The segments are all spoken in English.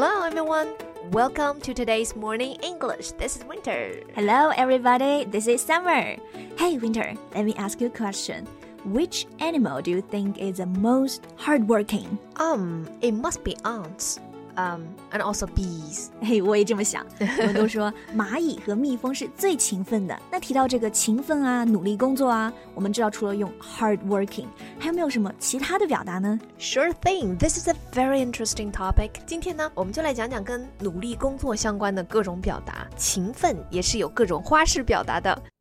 Hello, everyone. Welcome to today's morning English. This is Winter. Hello, everybody. This is Summer. Hey, Winter. Let me ask you a question. Which animal do you think is the most hardworking? Um, it must be ants. Um, and also bees. 嘿，我也这么想。我们都说 蚂蚁和蜜蜂是最勤奋的。那提到这个勤奋啊，努力工作啊，我们知道除了用 hardworking，还有没有什么其他的表达呢？Sure thing. This is a very interesting topic. 今天呢，我们就来讲讲跟努力工作相关的各种表达。勤奋也是有各种花式表达的。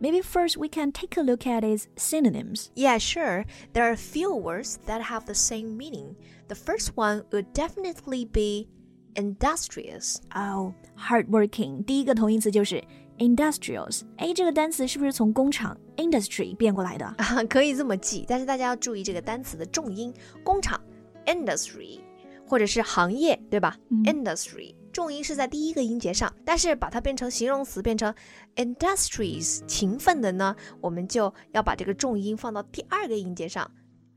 Maybe first we can take a look at its synonyms. Yeah, sure. There are a few words that have the same meaning. The first one would definitely be industrious. Oh, hardworking. 第一个同义词就是哦、oh,，hardworking。第一个同义词就是 industrious。哎，这个单词是不是从工厂 industry 变过来的？可以这么记，但是大家要注意这个单词的重音。工厂 industry，或者是行业，对吧、嗯、？industry。重音是在第一个音节上，但是把它变成形容词，变成 industrious 勤奋的呢，我们就要把这个重音放到第二个音节上，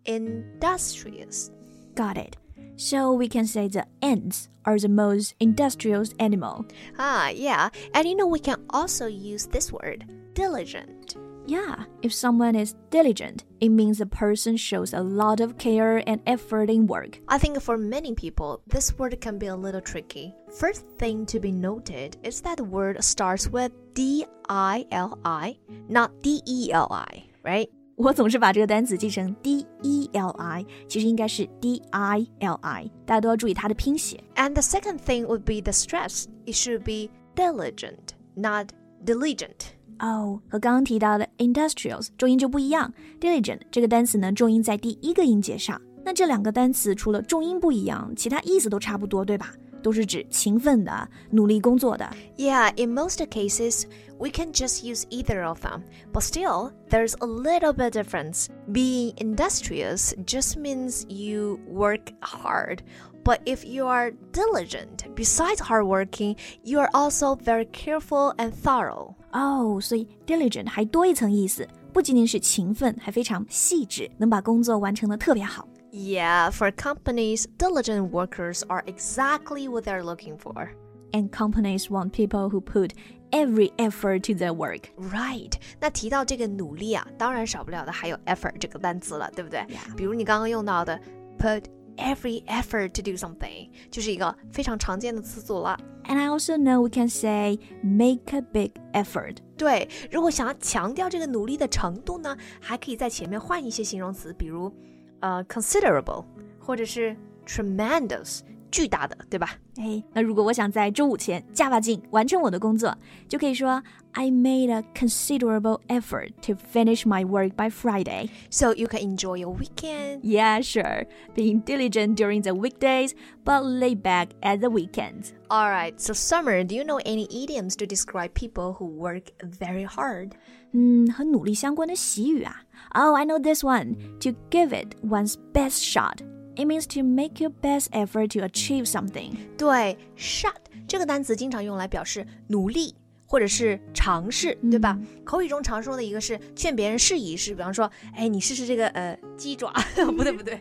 industrious。Got it. So we can say the ants are the most industrious animal. Ah, yeah. And you know, we can also use this word, diligent. Yeah, if someone is diligent, it means a person shows a lot of care and effort in work. I think for many people, this word can be a little tricky. First thing to be noted is that the word starts with D I L I, not D E L I, right? 我总是把这个单词记成 D E L I，其实应该是 D I L I，大家都要注意它的拼写。And the second thing would be the stress. It should be diligent, not diligent. 哦，和刚刚提到的 industrious 重音就不一样。diligent 这个单词呢，重音在第一个音节上。那这两个单词除了重音不一样，其他意思都差不多，对吧？都是指勤奋的、努力工作的。Yeah, in most cases, we can just use either of them, but still, there's a little bit difference. Being industrious just means you work hard. But if you are diligent, besides hardworking, you are also very careful and thorough. 哦，所以 diligent 还多一层意思，不仅仅是勤奋，还非常细致，能把工作完成的特别好。Yeah, for companies, diligent workers are exactly what they're looking for. And companies want people who put every effort to their work. Right. 那提到这个努力啊，当然少不了的还有 effort 这个单词了，对不对？Yeah. 比如你刚刚用到的 put every effort to do something，就是一个非常常见的词组了。 And I also know we can say make a big effort。对，如果想要强调这个努力的程度呢，还可以在前面换一些形容词，比如呃 considerable，或者是 tremendous。 巨大的，对吧？哎，那如果我想在周五前加把劲完成我的工作，就可以说 I made a considerable effort to finish my work by Friday. So you can enjoy your weekend. Yeah, sure. Being diligent during the weekdays, but laid back at the weekends. All right. So Summer, do you know any idioms to describe people who work very hard? 嗯，和努力相关的习语啊。Oh, I know this one. To give it one's best shot. It means to make your best effort to achieve something. 对，shot 这个单词经常用来表示努力或者是尝试，对吧？口语中常说的一个是劝别人试一试，比方说，哎，你试试这个呃鸡爪，不对不对，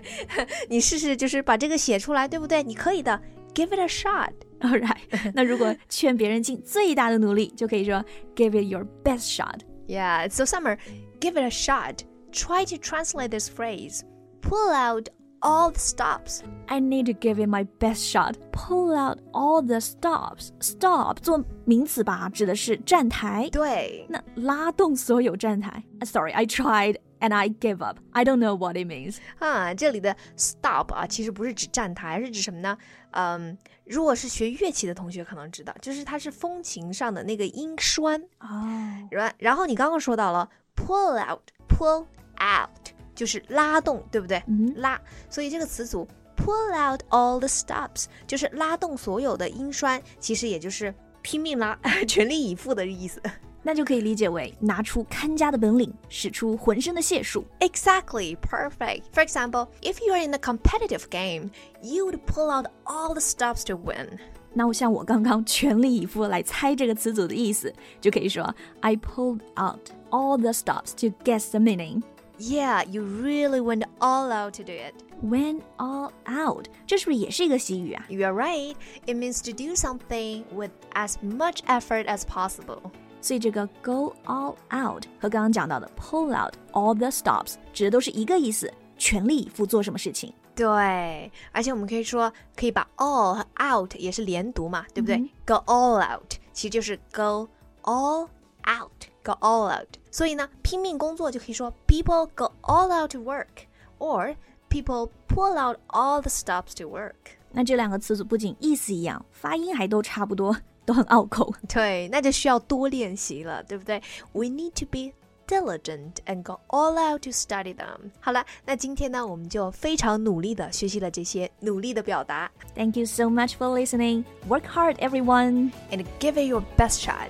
你试试就是把这个写出来，对不对？你可以的，give it a shot。All right，那如果劝别人尽最大的努力，就可以说 give it your best shot。Yeah, so Summer, give it a shot. Try to translate this phrase. Pull out all the stops. I need to give it my best shot. Pull out all the stops. Stop 做名词吧，指的是站台。对，那拉动所有站台。Sorry, I tried and I gave up. I don't know what it means. 啊，这里的 stop 啊，其实不是指站台，是指什么呢？嗯，如果是学乐器的同学可能知道，就是它是风琴上的那个音栓。哦，然然后你刚刚说到了 pull out，pull out。 就是拉动，对不对？嗯、拉，所以这个词组 pull out all the stops 就是拉动所有的音栓，其实也就是拼命拉，全力以赴的意思。 那就可以理解为拿出看家的本领，使出浑身的解数。Exactly, perfect. For example, if you are in a competitive game, you would pull out all the stops to win. 那我像我刚刚全力以赴来猜这个词组的意思，就可以说 I pulled out all the stops to guess the meaning. Yeah, you really went all out to do it. Went all out，这是不是也是一个习语啊？You are right. It means to do something with as much effort as possible. 所以这个 go all out 和刚刚讲到的 pull out all the stops 指的都是一个意思，全力以赴做什么事情。对，而且我们可以说，可以把 all 和 out 也是连读嘛，对不对、嗯、？Go all out 其实就是 go all out，go all out。所以呢，拼命工作就可以说 people go all out to work，or people pull out all the stops to work。那这两个词组不仅意思一样，发音还都差不多。都很拗口。对，那就需要多练习了，对不对？We need to be diligent and go all out to study them。好了，那今天呢，我们就非常努力的学习了这些努力的表达。Thank you so much for listening. Work hard, everyone, and give it your best shot.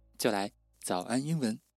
就来早安英文。